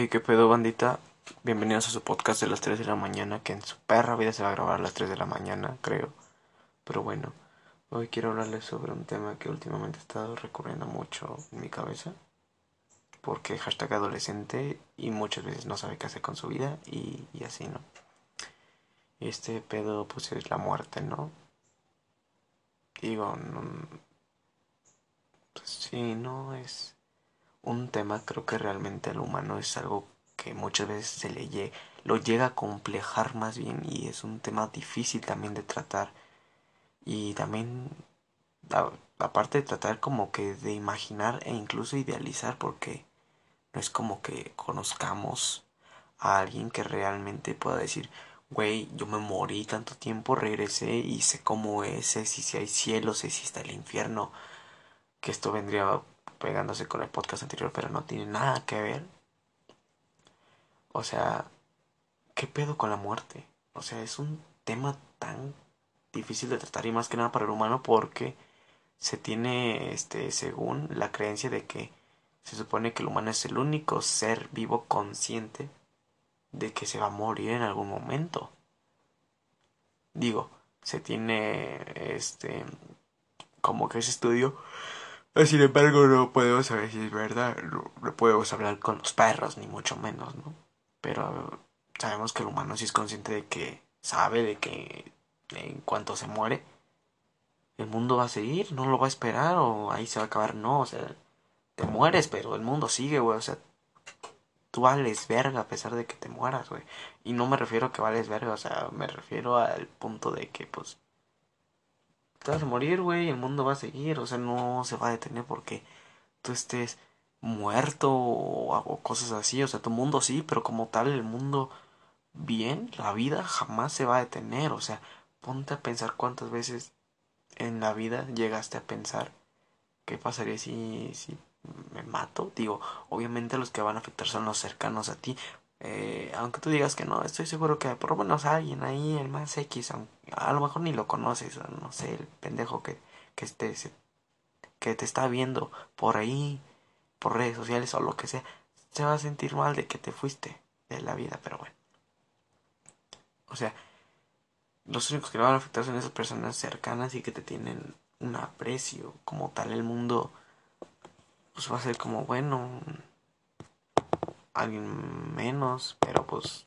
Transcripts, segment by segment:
Hey, qué pedo, bandita. Bienvenidos a su podcast de las 3 de la mañana, que en su perra vida se va a grabar a las 3 de la mañana, creo. Pero bueno, hoy quiero hablarles sobre un tema que últimamente he estado recurriendo mucho en mi cabeza. Porque hashtag adolescente y muchas veces no sabe qué hacer con su vida y, y así, ¿no? Este pedo, pues es la muerte, ¿no? Digo, no, pues sí, no es un tema creo que realmente al humano es algo que muchas veces se le lo llega a complejar más bien y es un tema difícil también de tratar. Y también aparte de tratar como que de imaginar e incluso idealizar porque no es como que conozcamos a alguien que realmente pueda decir güey yo me morí tanto tiempo regresé y sé cómo es sé si hay cielo sé si está el infierno que esto vendría pegándose con el podcast anterior, pero no tiene nada que ver. O sea, ¿qué pedo con la muerte? O sea, es un tema tan difícil de tratar y más que nada para el humano porque se tiene, este, según la creencia de que se supone que el humano es el único ser vivo consciente de que se va a morir en algún momento. Digo, se tiene, este, como que ese estudio sin embargo, no podemos saber si es verdad. No, podemos hablar con los perros, ni mucho menos, ¿no? Pero sabemos que el humano sí es consciente de que sabe de que en cuanto se muere, el mundo va a seguir, no lo va a esperar o ahí se va a acabar. No, o sea, te mueres, pero el mundo sigue, güey. O sea, tú vales verga a pesar de que te mueras, güey. Y no me refiero a que vales verga, o sea, me refiero al punto de que, pues, te vas a morir, güey, el mundo va a seguir, o sea, no se va a detener porque tú estés muerto o, cosas así, o sea, tu mundo sí, pero como tal el mundo bien, la vida jamás se va a detener, o sea, ponte a pensar cuántas veces en la vida llegaste a pensar qué pasaría si, si me mato, digo, obviamente los que van a afectar son los cercanos a ti, eh, aunque tú digas que no, estoy seguro que por lo menos alguien ahí, el más X, a lo mejor ni lo conoces, no sé, el pendejo que, que, esté, que te está viendo por ahí, por redes sociales o lo que sea, se va a sentir mal de que te fuiste de la vida, pero bueno. O sea, los únicos que le van a afectar son esas personas cercanas y que te tienen un aprecio como tal el mundo pues va a ser como bueno alguien menos, pero pues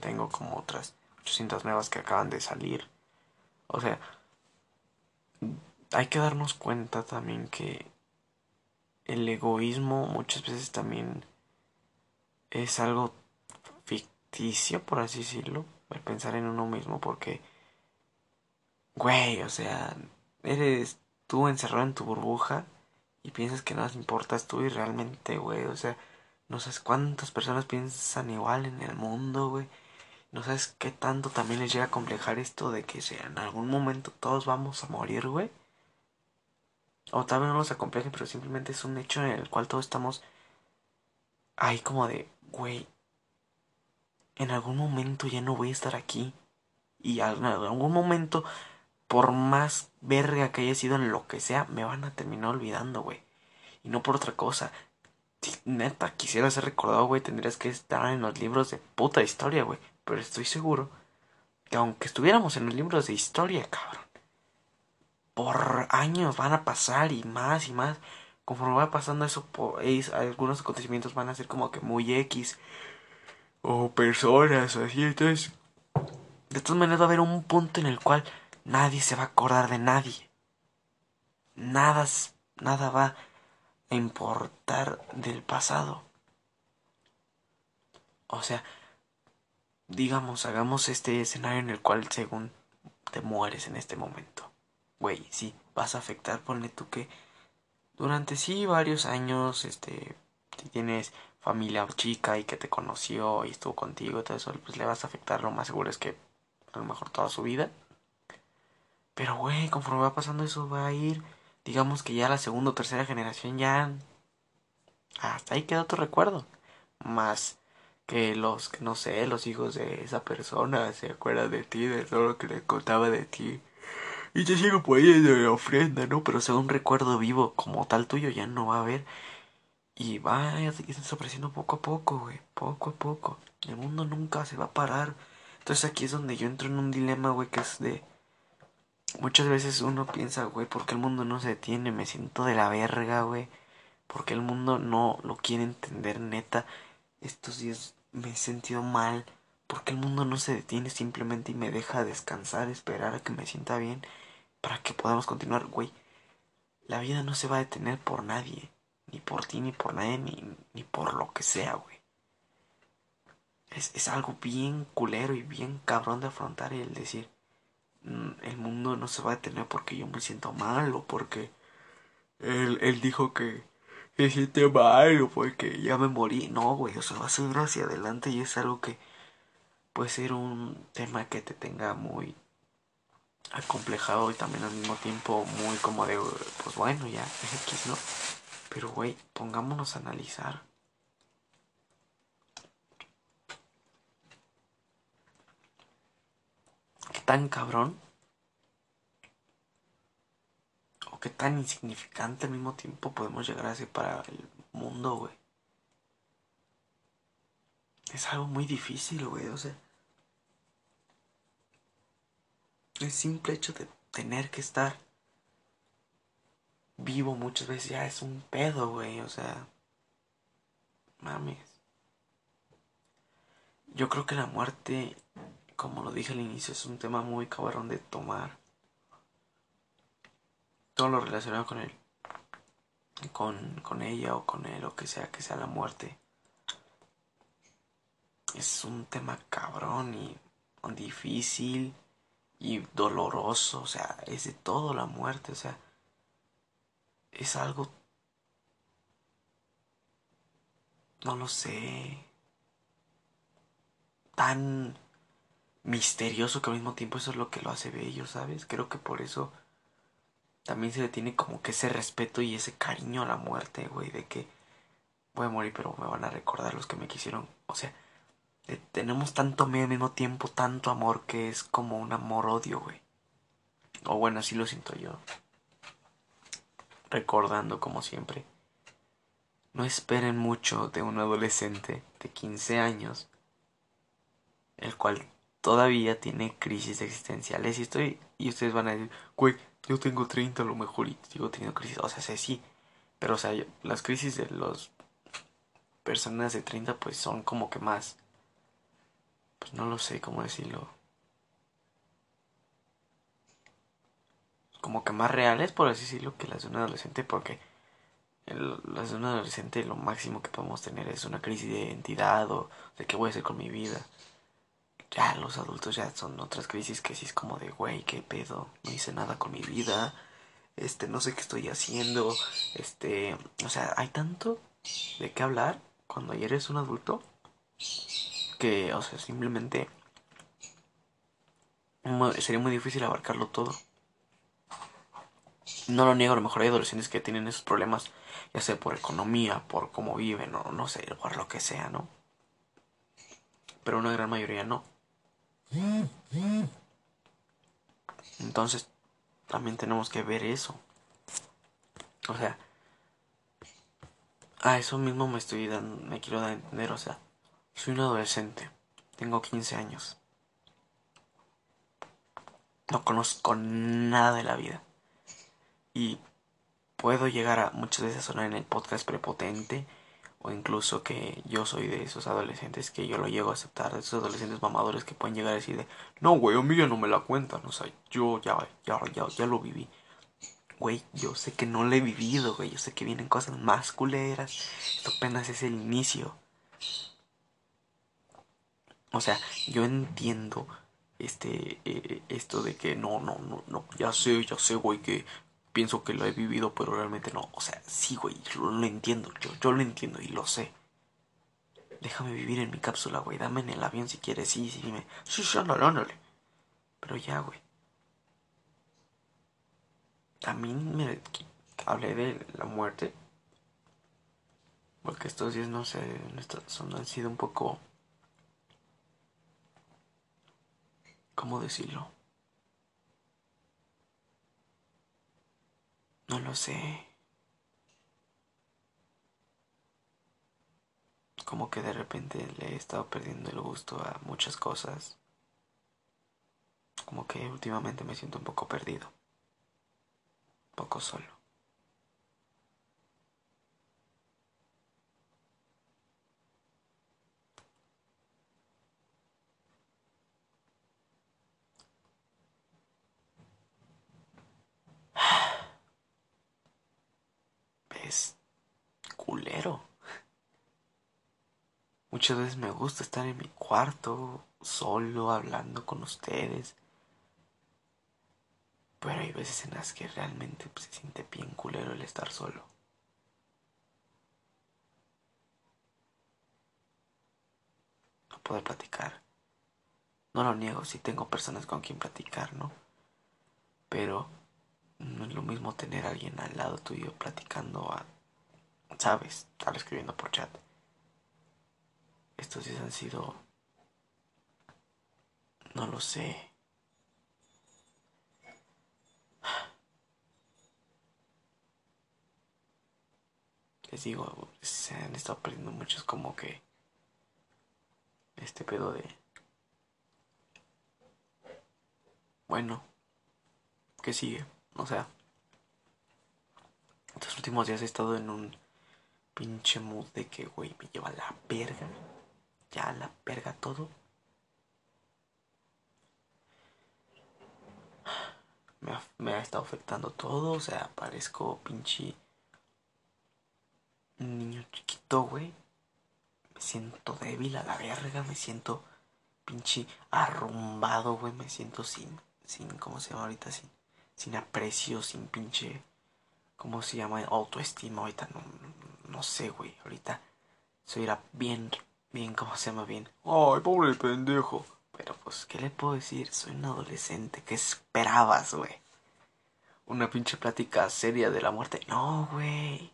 tengo como otras 800 nuevas que acaban de salir. O sea, hay que darnos cuenta también que el egoísmo muchas veces también es algo ficticio, por así decirlo, el pensar en uno mismo, porque, güey, o sea, eres tú encerrado en tu burbuja y piensas que nada importas tú y realmente, güey, o sea, no sabes cuántas personas piensan igual en el mundo, güey. No sabes qué tanto también les llega a complejar esto de que en algún momento todos vamos a morir, güey. O tal vez no nos acomplejen, pero simplemente es un hecho en el cual todos estamos ahí como de, güey, en algún momento ya no voy a estar aquí. Y en algún momento, por más verga que haya sido en lo que sea, me van a terminar olvidando, güey. Y no por otra cosa, neta quisiera ser recordado, güey, tendrías que estar en los libros de puta historia, güey. Pero estoy seguro que aunque estuviéramos en los libros de historia, cabrón, por años van a pasar y más y más. Conforme va pasando eso, por, algunos acontecimientos van a ser como que muy X. O personas, así. Entonces, de todas maneras va a haber un punto en el cual nadie se va a acordar de nadie. Nada, nada va importar del pasado. O sea, digamos, hagamos este escenario en el cual según te mueres en este momento. Güey, sí, vas a afectar, ponle tú que durante sí varios años, este, si tienes familia chica y que te conoció y estuvo contigo y todo eso, pues le vas a afectar, lo más seguro es que a lo mejor toda su vida. Pero, güey, conforme va pasando eso va a ir digamos que ya la segunda o tercera generación ya hasta ahí queda tu recuerdo más que los no sé los hijos de esa persona se acuerdan de ti de todo lo que le contaba de ti y te sigo poniendo de ofrenda no pero según recuerdo vivo como tal tuyo ya no va a haber Y va desapareciendo poco a poco, güey. Poco a poco. El mundo nunca se va a parar. Entonces aquí es donde yo entro en un dilema, güey, que es de... Muchas veces uno piensa, güey, ¿por qué el mundo no se detiene? Me siento de la verga, güey. Porque el mundo no lo quiere entender, neta. Estos días me he sentido mal. Porque el mundo no se detiene simplemente y me deja descansar, esperar a que me sienta bien. Para que podamos continuar, güey. La vida no se va a detener por nadie. Ni por ti, ni por nadie, ni, ni por lo que sea, güey. Es, es algo bien culero y bien cabrón de afrontar el decir, el mundo no se va a detener porque yo me siento mal o porque él, él dijo que se siente mal o porque ya me morí. No, güey, o sea, va a seguir hacia adelante y es algo que puede ser un tema que te tenga muy acomplejado y también al mismo tiempo muy como de, pues bueno, ya, X, ¿no? Pero, güey, pongámonos a analizar. ¿Qué tan cabrón? ¿O qué tan insignificante al mismo tiempo podemos llegar a ser para el mundo, güey? Es algo muy difícil, güey, o sea. El simple hecho de tener que estar vivo muchas veces ya es un pedo, güey. O sea, mames. Yo creo que la muerte, como lo dije al inicio, es un tema muy cabrón de tomar. Todo lo relacionado con él. Con, con ella o con él o que sea que sea la muerte. Es un tema cabrón y difícil y doloroso. O sea, es de todo la muerte. O sea, es algo... No lo sé. Tan misterioso que al mismo tiempo eso es lo que lo hace bello, ¿sabes? Creo que por eso también se le tiene como que ese respeto y ese cariño a la muerte, güey, de que voy a morir pero me van a recordar los que me quisieron. O sea, tenemos tanto miedo al mismo tiempo, tanto amor que es como un amor-odio, güey. O bueno, así lo siento yo recordando como siempre. No esperen mucho de un adolescente de 15 años, el cual todavía tiene crisis existenciales y estoy y ustedes van a decir, güey, yo tengo 30 a lo mejor y sigo teniendo crisis, o sea, sé sí, pero o sea, las crisis de las personas de 30 pues son como que más pues no lo sé cómo decirlo. como que más reales, por así decirlo, que las de un adolescente, porque las de un adolescente lo máximo que podemos tener es una crisis de identidad o de qué voy a hacer con mi vida. Ya los adultos ya son otras crisis que sí es como de, güey, qué pedo, no hice nada con mi vida, este, no sé qué estoy haciendo, este, o sea, hay tanto de qué hablar cuando ya eres un adulto que, o sea, simplemente sería muy difícil abarcarlo todo. No lo niego, a lo mejor hay adolescentes que tienen esos problemas, ya sea por economía, por cómo viven, o no sé, por lo que sea, ¿no? Pero una gran mayoría no. Entonces, también tenemos que ver eso. O sea, a eso mismo me estoy dando, me quiero dar a entender, o sea, soy un adolescente, tengo 15 años. No conozco nada de la vida. Y puedo llegar a muchas veces sonar en el podcast prepotente o incluso que yo soy de esos adolescentes que yo lo llego a aceptar, de esos adolescentes mamadores que pueden llegar a decir de, no, güey, a mí ya no me la cuentan, o sea, yo ya, ya, ya, ya lo viví. Güey, yo sé que no lo he vivido, güey, yo sé que vienen cosas más culeras, esto apenas es el inicio. O sea, yo entiendo este eh, esto de que no, no, no, no, ya sé, ya sé, güey, que pienso que lo he vivido, pero realmente no. O sea, sí, güey, lo, lo entiendo. Yo, yo lo entiendo y lo sé. Déjame vivir en mi cápsula, güey. Dame en el avión si quieres. Sí, sí, dime. Sí, sí, ándale, ándale. Pero ya, güey. También me hablé de la muerte. Porque estos días, no sé, son, han sido un poco... ¿Cómo decirlo? No lo sé. como que de repente le he estado perdiendo el gusto a muchas cosas. Como que últimamente me siento un poco perdido. Un poco solo. Culero. Muchas veces me gusta estar en mi cuarto, solo, hablando con ustedes. Pero hay veces en las que realmente pues, se siente bien culero el estar solo. No poder platicar. No lo niego, si tengo personas con quien platicar, ¿no? Pero no es lo mismo tener a alguien al lado tuyo platicando a, ¿sabes? Estar escribiendo por chat. Estos días han sido... No lo sé. Les digo, se han estado perdiendo muchos como que... Este pedo de... Bueno, ¿qué sigue? O sea, estos últimos días he estado en un pinche mood de que, güey, me lleva la verga ya la perga todo. Me ha, estado afectando todo, o sea, parezco pinche niño chiquito, güey. Me siento débil a la verga, me siento pinche arrumbado, güey. Me siento sin, sin, ¿cómo se llama ahorita? Sin, sin aprecio, sin pinche, ¿cómo se llama? Autoestima, ahorita no, no sé, güey. Ahorita soy bien bien, ¿cómo se llama bien? Ay, pobre pendejo. Pero pues, ¿qué le puedo decir? Soy un adolescente. ¿Qué esperabas, güey? Una pinche plática seria de la muerte. No, güey.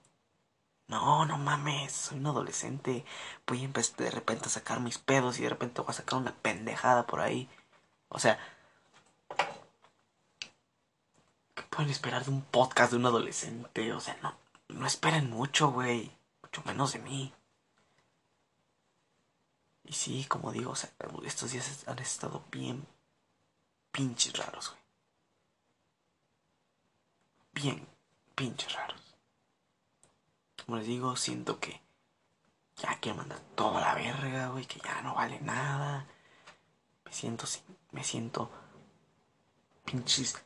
No, no mames. Soy un adolescente. Voy a de repente a sacar mis pedos y de repente voy a sacar una pendejada por ahí. O sea... ¿Qué pueden esperar de un podcast de un adolescente? O sea, no, no esperen mucho, güey. Mucho menos de mí. Y sí, como digo, estos días han estado bien pinches raros, güey. Bien pinches raros. Como les digo, siento que ya quiero mandar toda la verga, güey, que ya no vale nada. Me siento me siento pinches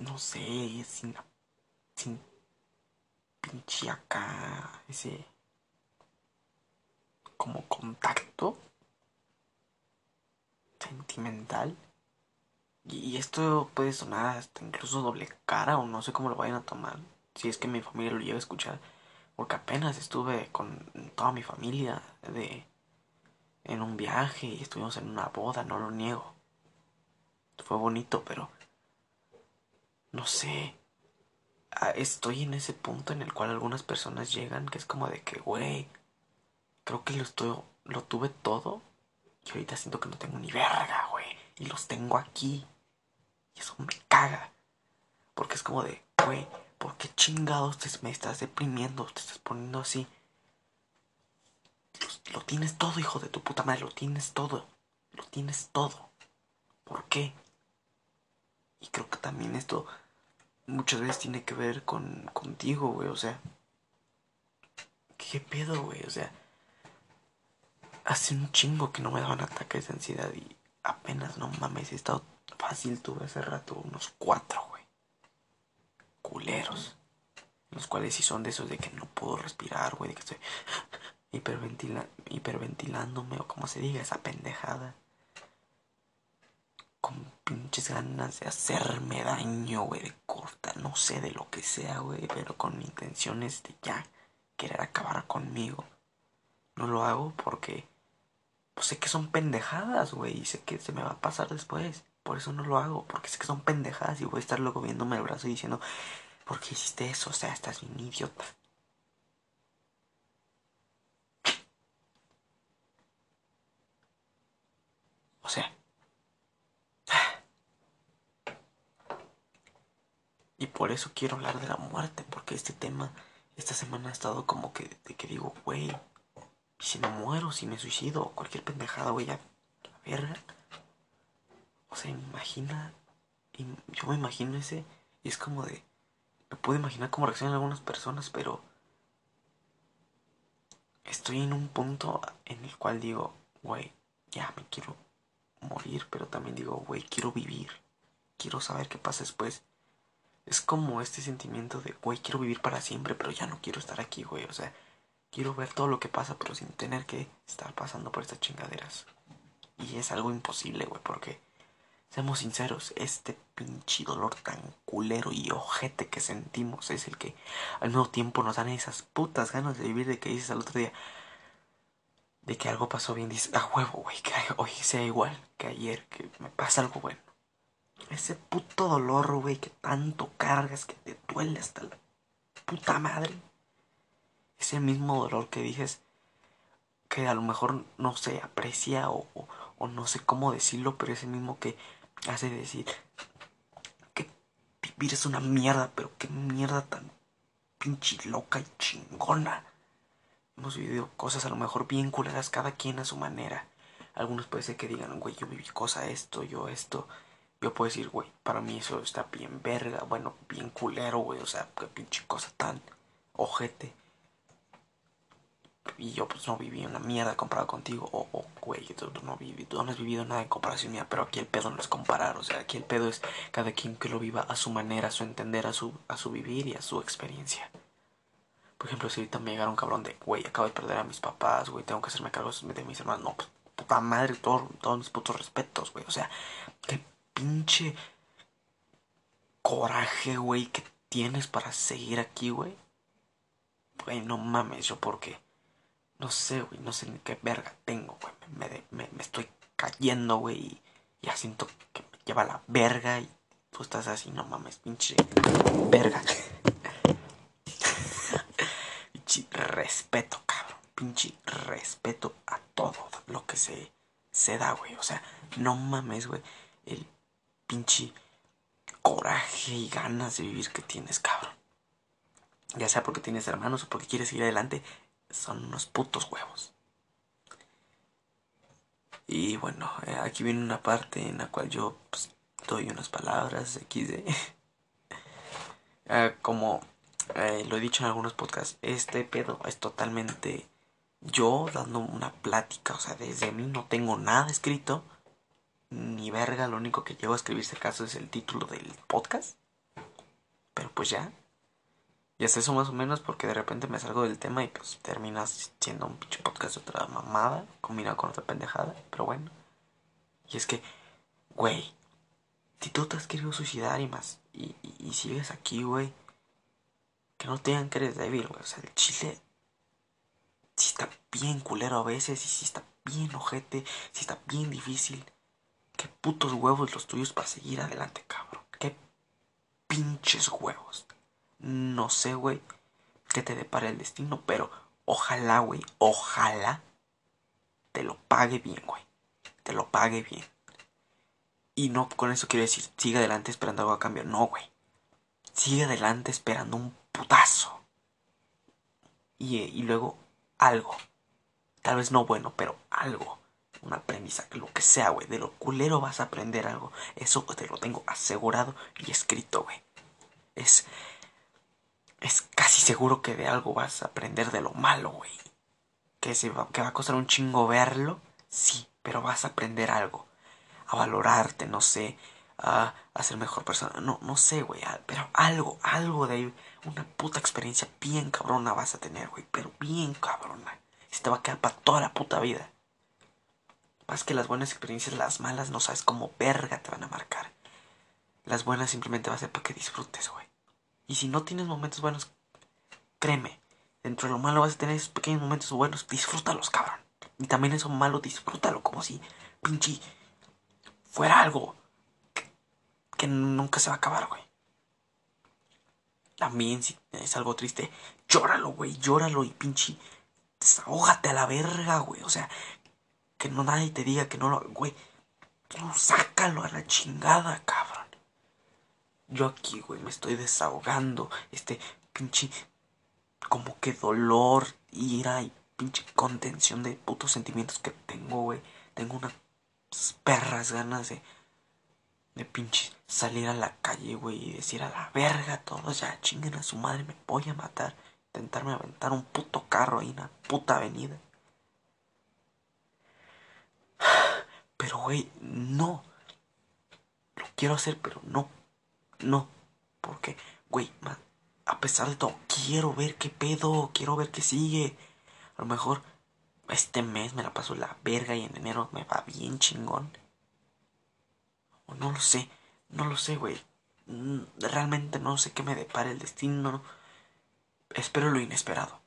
no sé, sin sin pinche acá ese como contacto sentimental. Y esto puede sonar hasta incluso doble cara o no sé cómo lo vayan a tomar. Si es que mi familia lo llega a escuchar. Porque apenas estuve con toda mi familia de en un viaje y estuvimos en una boda, no lo niego. Fue bonito, pero no sé. Ah, estoy en ese punto en el cual algunas personas llegan que es como de que, güey, creo que lo, estoy, lo tuve todo y ahorita siento que no tengo ni verga, güey. Y los tengo aquí. Y eso me caga. Porque es como de, güey, ¿por qué chingados te, me estás deprimiendo? Te estás poniendo así. Lo, lo tienes todo, hijo de tu puta madre. Lo tienes todo. Lo tienes todo. ¿Por qué? Y creo que también esto muchas veces tiene que ver con contigo, güey. O sea, ¿qué pedo, güey? O sea, hace un chingo que no me daban ataques de ansiedad y apenas no mames, he estado fácil, tuve hace rato unos cuatro, güey. Culeros. Los cuales sí son de esos de que no puedo respirar, güey, de que estoy hiperventila hiperventilándome o como se diga, esa pendejada. Con pinches ganas de hacerme daño, güey, de corta, no sé de lo que sea, güey, pero con intenciones de ya querer acabar conmigo. No lo hago porque pues sé que son pendejadas, güey, y sé que se me va a pasar después. Por eso no lo hago, porque sé que son pendejadas y voy a estar luego viéndome el brazo y diciendo, ¿por qué hiciste eso? O sea, estás bien idiota. O sea. Y por eso quiero hablar de la muerte, porque este tema esta semana ha estado como que, de que digo, güey, si me muero, si me suicido, cualquier pendejada, güey, la verga. O sea, imagina, yo me imagino ese, y es como de, me puedo imaginar cómo reaccionan algunas personas, pero estoy en un punto en el cual digo, güey, ya me quiero morir, pero también digo, güey, quiero vivir, quiero saber qué pasa después. Es como este sentimiento de, güey, quiero vivir para siempre, pero ya no quiero estar aquí, güey. O sea, quiero ver todo lo que pasa, pero sin tener que estar pasando por estas chingaderas. Y es algo imposible, güey, porque, seamos sinceros, este pinche dolor tan culero y ojete que sentimos es el que al mismo tiempo nos dan esas putas ganas de vivir de que dices al otro día, de que algo pasó bien, dices, a huevo, güey, que hoy sea igual que ayer, que me pasa algo bueno. Ese puto dolor, güey, que tanto cargas, que te duele hasta la puta madre. Ese mismo dolor que dices que a lo mejor no se aprecia o, o, no sé cómo decirlo, pero ese mismo que hace decir que vivir es una mierda, pero qué mierda tan pinche loca y chingona. Hemos vivido cosas a lo mejor bien culeras cada quien a su manera. Algunos puede ser que digan, güey, yo viví cosa esto, yo esto. Yo puedo decir, güey, para mí eso está bien verga, bueno, bien culero, güey, o sea, qué pinche cosa tan ojete. Y yo pues no viví una mierda comparado contigo, o, güey, tú, no, viví, tú no has vivido nada en comparación mía, pero aquí el pedo no es comparar, o sea, aquí el pedo es cada quien que lo viva a su manera, a su entender, a su, a su vivir y a su experiencia. Por ejemplo, si ahorita me llegara un cabrón de, güey, acabo de perder a mis papás, güey, tengo que hacerme cargo de mis hermanos, no, pues, puta madre, todos mis putos respetos, güey, o sea, qué pinche coraje, güey, que tienes para seguir aquí, güey. Güey, no mames, yo porque. No sé, güey, no sé ni qué verga tengo, güey. Me, me, estoy cayendo, güey, y ya siento que me lleva la verga y tú estás así, no mames, pinche verga. pinche respeto, cabrón. Pinche respeto a todo lo que se, se da, güey. O sea, no mames, güey. El pinche coraje y ganas de vivir que tienes, cabrón. Ya sea porque tienes hermanos o porque quieres seguir adelante, son unos putos huevos. Y bueno, eh, aquí viene una parte en la cual yo pues, doy unas palabras XD. Eh, como eh, lo he dicho en algunos podcasts, este pedo es totalmente yo dando una plática. O sea, desde mí no tengo nada escrito ni verga, lo único que llevo a escribirse caso es el título del podcast. Pero pues ya. Y hasta eso más o menos porque de repente me salgo del tema y pues terminas siendo un pinche podcast de otra mamada combinado con otra pendejada. Pero bueno. Y es que, güey, si tú te has querido suicidar y más, y, y, sigues aquí, güey, que no te digan que eres débil, güey. O sea, el chile si está bien culero a veces y si está bien ojete, si está bien difícil. Qué putos huevos los tuyos para seguir adelante, cabrón. Qué pinches huevos. No sé, güey, qué te depara el destino, pero ojalá, güey, ojalá te lo pague bien, güey. Te lo pague bien. Y no con eso quiero decir, sigue adelante esperando algo a cambio. No, güey. Sigue adelante esperando un putazo. Y luego algo. Tal vez no bueno, pero algo una premisa, lo que sea, güey. De lo culero vas a aprender algo. Eso te lo tengo asegurado y escrito, güey. Es. Es casi seguro que de algo vas a aprender de lo malo, güey. Que, se va, que va a costar un chingo verlo, sí, pero vas a aprender algo. A valorarte, no sé. A, ser mejor persona. No, no sé, güey. Pero algo, algo de ahí. Una puta experiencia bien cabrona vas a tener, güey. Pero bien cabrona. Se te va a quedar para toda la puta vida. Más que las buenas experiencias, las malas no sabes cómo verga te van a marcar. Las buenas simplemente va a ser para que disfrutes, güey. Y si no tienes momentos buenos, créeme, dentro de lo malo vas a tener esos pequeños momentos buenos, disfrútalos, cabrón. Y también eso malo, disfrútalo, como si, pinche, fuera algo que, que nunca se va a acabar, güey. También si es algo triste, llóralo, güey, llóralo y pinche, desahógate a la verga, güey. O sea, que no nadie te diga que no lo. Güey, no, sácalo a la chingada, cabrón. Yo aquí, güey, me estoy desahogando. Este pinche como que dolor, ira y pinche contención de putos sentimientos que tengo, güey. Tengo unas perras ganas de, de pinche salir a la calle, güey, y decir a la verga todos, ya chinguen a su madre, me voy a matar. Intentarme aventar un puto carro ahí en una puta avenida. Pero, güey, no. Lo quiero hacer, pero no. No. Porque, güey, a pesar de todo, quiero ver qué pedo, quiero ver qué sigue. A lo mejor este mes me la paso la verga y en enero me va bien chingón. O no lo sé, no lo sé, güey. Mm, realmente no sé qué me depara el destino. Espero lo inesperado.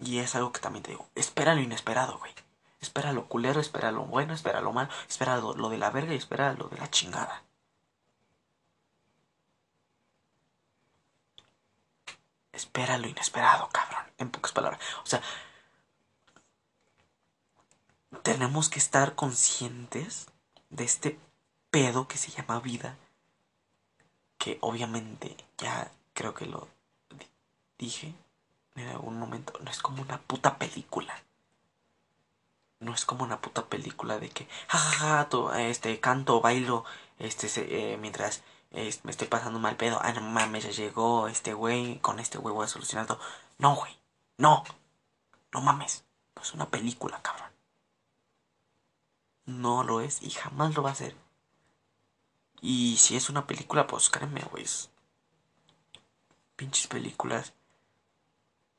Y es algo que también te digo, espera lo inesperado, güey. Espera lo culero, espera lo bueno, espera lo malo, espera lo, lo de la verga y espera lo de la chingada. Espera lo inesperado, cabrón. En pocas palabras. O sea, tenemos que estar conscientes de este pedo que se llama vida. Que obviamente ya creo que lo dije en algún momento. No es como una puta película. No es como una puta película de que, jajaja, este, canto, bailo, este, eh, mientras me estoy pasando mal pedo. Ah, no mames, ya llegó este güey. Con este güey voy a solucionar todo. No, güey. No. No mames. No es una película, cabrón. No lo es y jamás lo va a ser. Y si es una película, pues créeme, güey. Pinches películas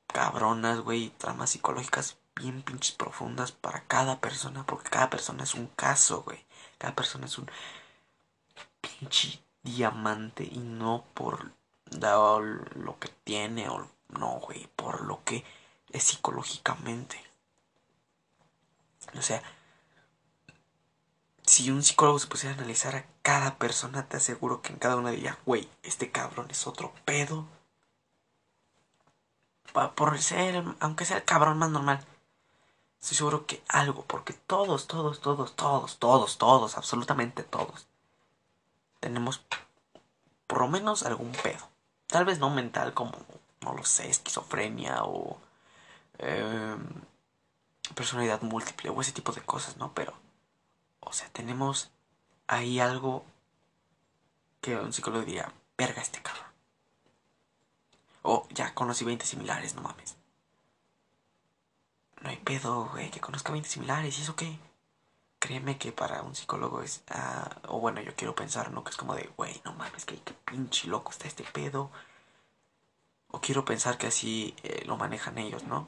cabronas, güey. Tramas psicológicas bien pinches profundas para cada persona. Porque cada persona es un caso, güey. Cada persona es un pinche diamante y no por lo que tiene o no, güey, por lo que es psicológicamente. O sea, si un psicólogo se pusiera a analizar a cada persona, te aseguro que en cada una diría, güey, este cabrón es otro pedo. Por ser, aunque sea el cabrón más normal. Estoy seguro que algo, porque todos, todos, todos, todos, todos, todos, absolutamente todos, tenemos por lo menos algún pedo. Tal vez no mental como, no lo sé, esquizofrenia o em, personalidad múltiple o ese tipo de cosas, ¿no? Pero, o sea, tenemos ahí algo que un psicólogo diría, verga este cabrón. O ya conocí 20 similares, no mames. No hay pedo, güey, que conozca 20 similares, ¿y eso qué? créeme que para un psicólogo es, ah, o bueno, yo quiero pensar, ¿no? Que es como de, güey, no mames, que qué pinche loco está este pedo. O quiero pensar que así eh, lo manejan ellos, ¿no?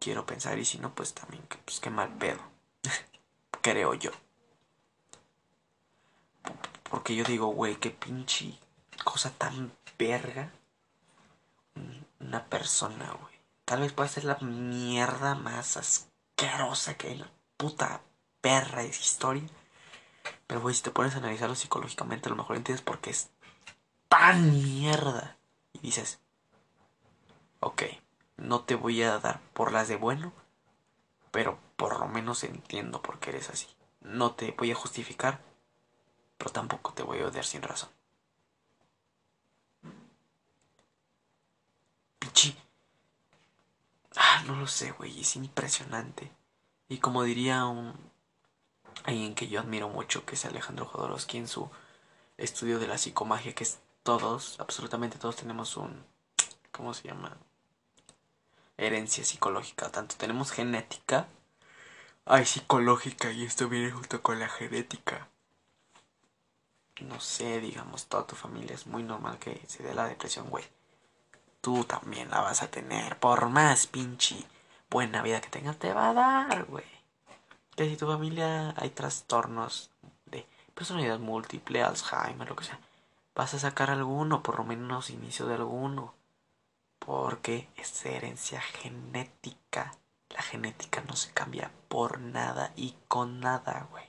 Quiero pensar, y si no, pues también, que, pues qué mal pedo. Creo yo. Porque yo digo, güey, qué pinche cosa tan verga. Una persona, güey. Tal vez pueda ser la mierda más asquerosa que hay en la puta perra esa historia. Pero, güey, si te pones a analizarlo psicológicamente, a lo mejor entiendes por qué es tan mierda. Y dices, ok, no te voy a dar por las de bueno, pero por lo menos entiendo por qué eres así. No te voy a justificar, pero tampoco te voy a odiar sin razón. Pichi. Ah, no lo sé, güey, es impresionante. Y como diría un, alguien que yo admiro mucho, que es Alejandro Jodorowsky en su estudio de la psicomagia, que es todos, absolutamente todos tenemos un, ¿cómo se llama? Herencia psicológica. Tanto tenemos genética, hay psicológica y esto viene junto con la genética. No sé, digamos, toda tu familia es muy normal que se dé la depresión, güey. Tú también la vas a tener, por más pinche buena vida que tengas, te va a dar, güey que si tu familia hay trastornos de personalidad múltiple, Alzheimer, lo que sea, vas a sacar alguno, por lo menos inicio de alguno. Porque es herencia genética. La genética no se cambia por nada y con nada, güey.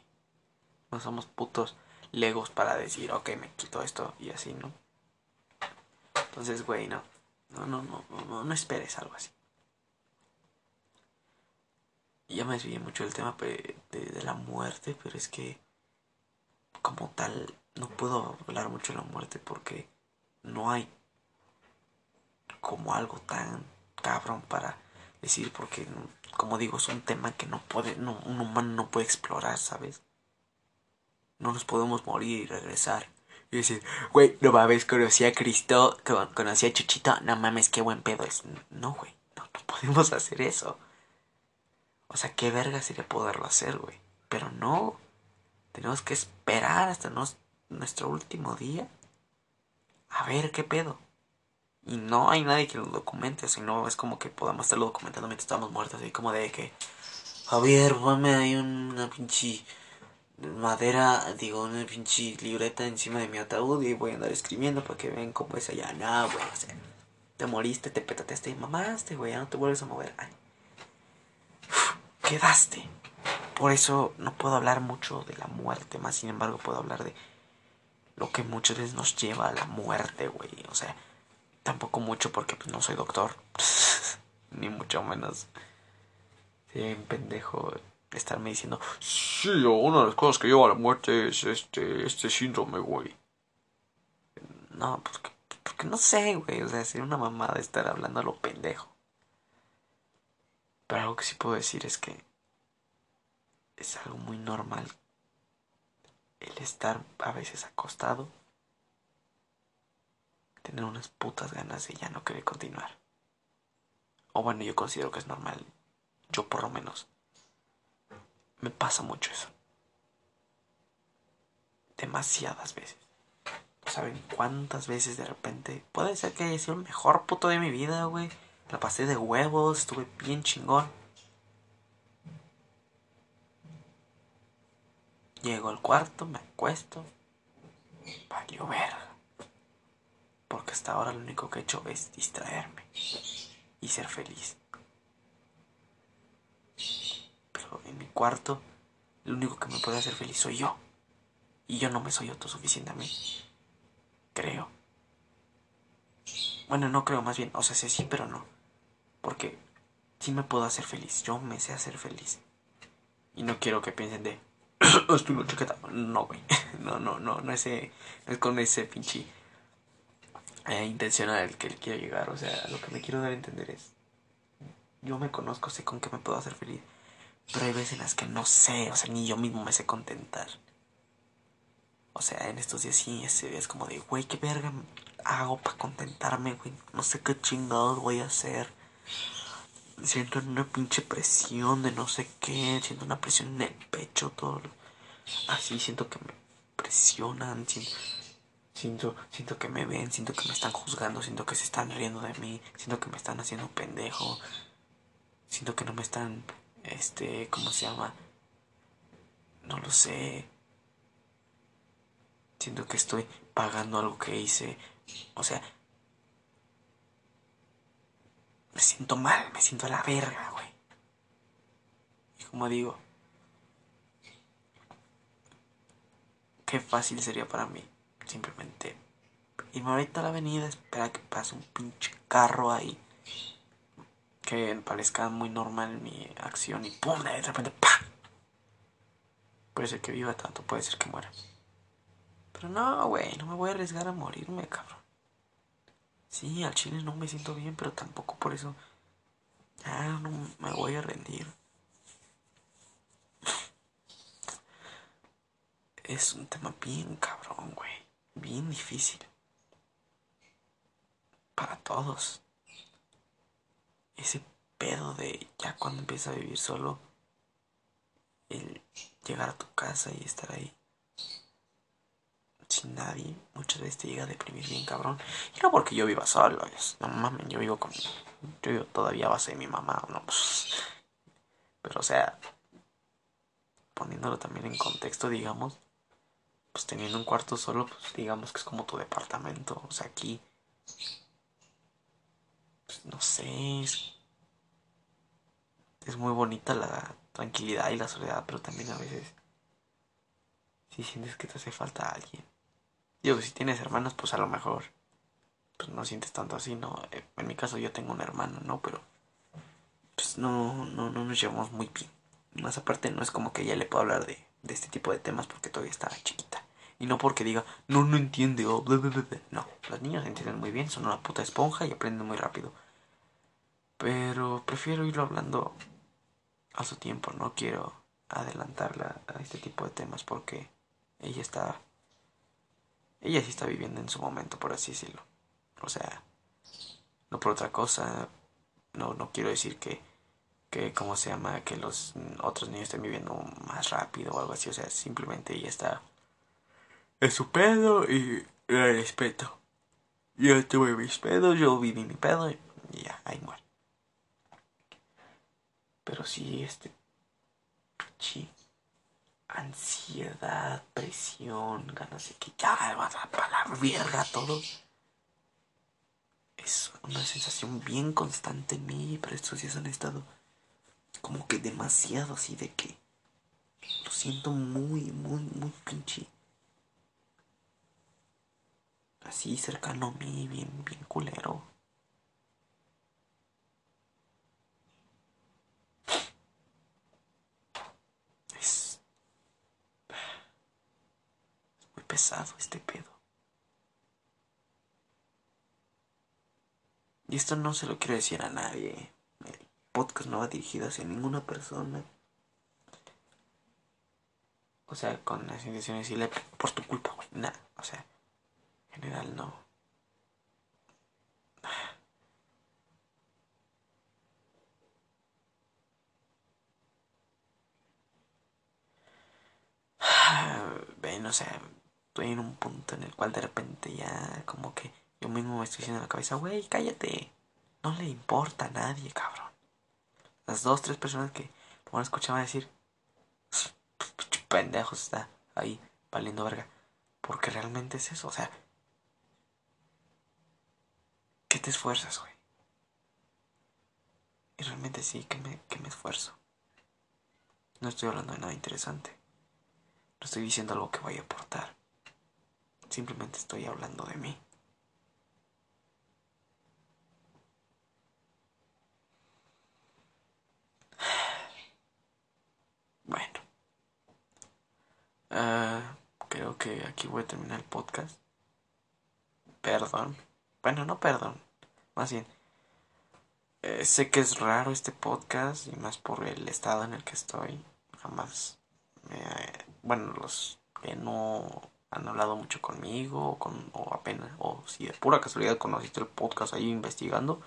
No somos putos legos para decir, ok, me quito esto y así, ¿no? Entonces, güey, no. No, no, no, no, no esperes algo así. Ya me desvié mucho del tema de, la muerte, pero es que como tal no puedo hablar mucho de la muerte porque no hay como algo tan cabrón para decir porque como digo es un tema que no puede no, un humano no puede explorar sabes no nos podemos morir y regresar y decir güey no mames conocí a Cristo conocí a Chuchito no mames qué buen pedo es no güey no, podemos hacer eso. O sea qué verga sería poderlo hacer güey pero no tenemos que esperar hasta nuestro último día a ver qué pedo. Y no hay nadie que lo documente, si no es como que podamos estarlo documentando mientras estamos muertos, así como de que, Javier, ponme ahí una pinche madera, digo, una pinche libreta encima de mi ataúd y voy a andar escribiendo para que vean cómo es allá. No, güey, o sea, te moriste, te petateaste y mamaste, güey, ya no te vuelves a mover. Quedaste. Por eso no puedo hablar mucho de la muerte, más sin embargo puedo hablar de lo que muchas veces nos lleva a la muerte, güey. O sea, Tampoco mucho porque pues, no soy doctor. Ni mucho menos. Un pendejo estarme diciendo, sí, una de las cosas que lleva a la muerte es este, este síndrome, güey. No, porque, porque no sé, güey. O sea, sería una mamada estar hablando a lo pendejo. Pero algo que sí puedo decir es que es algo muy normal el estar a veces acostado tener unas putas ganas de ya no querer continuar. O bueno, yo considero que es normal. Yo por lo menos. Me pasa mucho eso. Demasiadas veces. ¿Saben cuántas veces de repente? Puede ser que haya sido el mejor puto de mi vida, güey. La pasé de huevos, estuve bien chingón. Llego al cuarto, me acuesto. Valió verga porque hasta ahora lo único que he hecho es distraerme y ser feliz. En mi cuarto, lo único que me puede hacer feliz soy yo. Y yo no me soy autosuficiente a mí. Creo. Bueno, no creo más bien. O sea, sé sí, pero no. Porque sí me puedo hacer feliz. Yo me sé hacer feliz. Y no quiero que piensen de... Estoy una chaqueta. No, güey. No, no, no. No, ese, no es con ese pinche eh, intencional el que él quiere llegar. O sea, lo que me quiero dar a entender es, yo me conozco, sé con qué me puedo hacer feliz. Pero hay veces en las que no sé, o sea, ni yo mismo me sé contentar. O sea, en estos días sí, ese es como de, güey, ¿qué verga hago para contentarme, güey? No sé qué chingados voy a hacer. Siento una pinche presión de no sé qué, siento una presión en el pecho, todo. Así siento que me presionan, siento Siento, siento que me ven, siento que me están juzgando, siento que se están riendo de mí, siento que me están haciendo pendejo, siento que no me están, este, ¿cómo se llama? No lo sé. Siento que estoy pagando algo que hice. O sea, me siento mal, me siento a la verga, güey. Y como digo, qué fácil sería para mí simplemente irme ahorita a la avenida, espera que pase un pinche carro ahí. Que parezca muy normal mi acción y ¡pum! De repente ¡pa! Puede ser que viva tanto, puede ser que muera. Pero no, güey, no me voy a arriesgar a morirme, cabrón. Sí, al chile no me siento bien, pero tampoco por eso. Ya no me voy a rendir. Es un tema bien cabrón, güey bien difícil para todos. Pedo de ya cuando empiezas a vivir solo, el llegar a tu casa y estar ahí sin nadie, muchas veces te llega a deprimir bien cabrón. Y no porque yo viva solo, no mames, yo vivo con. Yo vivo todavía a base de mi mamá, no, pues. Pero o sea, poniéndolo también en contexto, digamos, pues teniendo un cuarto solo, pues digamos que es como tu departamento. O sea, aquí, pues no sé, es, muy bonita la tranquilidad y la soledad, pero también a veces si sientes que te hace falta alguien. Digo, si tienes hermanos, pues a lo mejor pues no sientes tanto así, ¿no? Eh, en mi caso yo tengo un hermano, ¿no? Pero pues no, no, no nos llevamos muy bien. Más aparte no es como que ella le pueda hablar de, de este tipo de temas porque todavía está chiquita. Y no porque diga, no, no entiende No, los niños entienden muy bien, son una puta esponja y aprenden muy rápido. Pero prefiero irlo hablando a su tiempo, no quiero adelantarla a este tipo de temas porque ella está ella sí está viviendo en su momento, por así decirlo. O sea, no por otra cosa, no, no quiero decir que, que, ¿cómo se llama? Que los otros niños estén viviendo más rápido o algo así. O sea, simplemente ella está en su pedo y la respeto. Yo tuve mis pedos, yo viví mi pedo y ya, ahí muere. Pero sí, este... Sí ansiedad, presión, ganas de que ya va a la verga todo. Es una sensación bien constante en mí, pero estos días han estado como que demasiado así de que lo siento muy, muy, muy pinche. Así cercano a mí, bien, bien culero. Pesado este pedo. Y esto no se lo quiero decir a nadie. El podcast no va dirigido hacia ninguna persona. O sea, con las intenciones decirle por tu culpa. Nada. O sea, en general no. Ven, o sea, estoy en un punto en el cual de repente ya como que yo mismo me estoy diciendo en la cabeza, güey, cállate. No le importa a nadie, cabrón. Las dos, tres personas que lo van a escuchar van a decir, pendejos está ahí valiendo verga. Porque realmente es eso, o sea, ¿qué te esfuerzas, güey? Y realmente sí, que me, que me esfuerzo. No estoy hablando de nada interesante. No estoy diciendo algo que vaya a aportar. Simplemente estoy hablando de mí. Bueno. Ah, creo que aquí voy a terminar el podcast. Perdón. Bueno, no perdón. Más bien. Eh, sé que es raro este podcast y más por el estado en el que estoy. Jamás me... Bueno, los que no han hablado mucho conmigo o, con, o apenas, o si de pura casualidad conociste el podcast ahí investigando.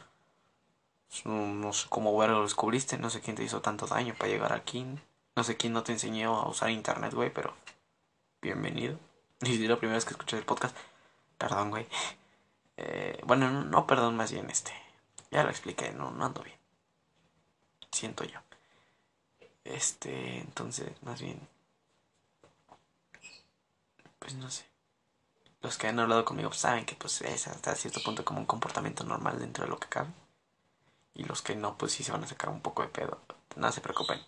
No, sé cómo lo descubriste, no sé quién te hizo tanto daño para llegar aquí. No sé quién no te enseñó a usar internet, güey, pero bienvenido. Y si es la primera vez que escuché el podcast, perdón, güey. Eh, bueno, no, no, perdón, más bien este. Ya lo expliqué, no, no ando bien. Siento yo. Este, entonces, más bien pues no sé. Los que han hablado conmigo saben que pues es hasta cierto punto como un comportamiento normal dentro de lo que cabe. Y los que no, pues sí se van a sacar un poco de pedo. No se preocupen.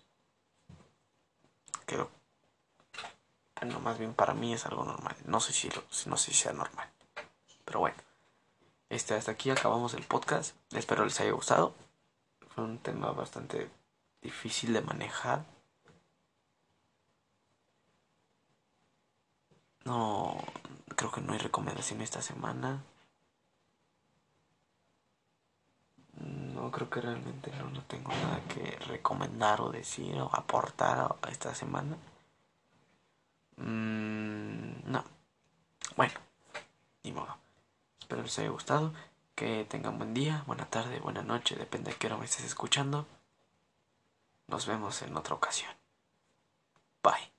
Creo. Bueno, más bien para mí es algo normal. No sé si, lo, no sé si sea normal. Pero bueno. Este, hasta aquí acabamos el podcast. Espero les haya gustado. Fue un tema bastante difícil de manejar. No, creo que no hay recomendación esta semana. No creo que realmente no, tengo nada que recomendar o decir o aportar a esta semana. Mm, no. Bueno, ni modo. Espero les haya gustado. Que tengan buen día, buena tarde, buena noche, depende de qué hora me estés escuchando. Nos vemos en otra ocasión. Bye.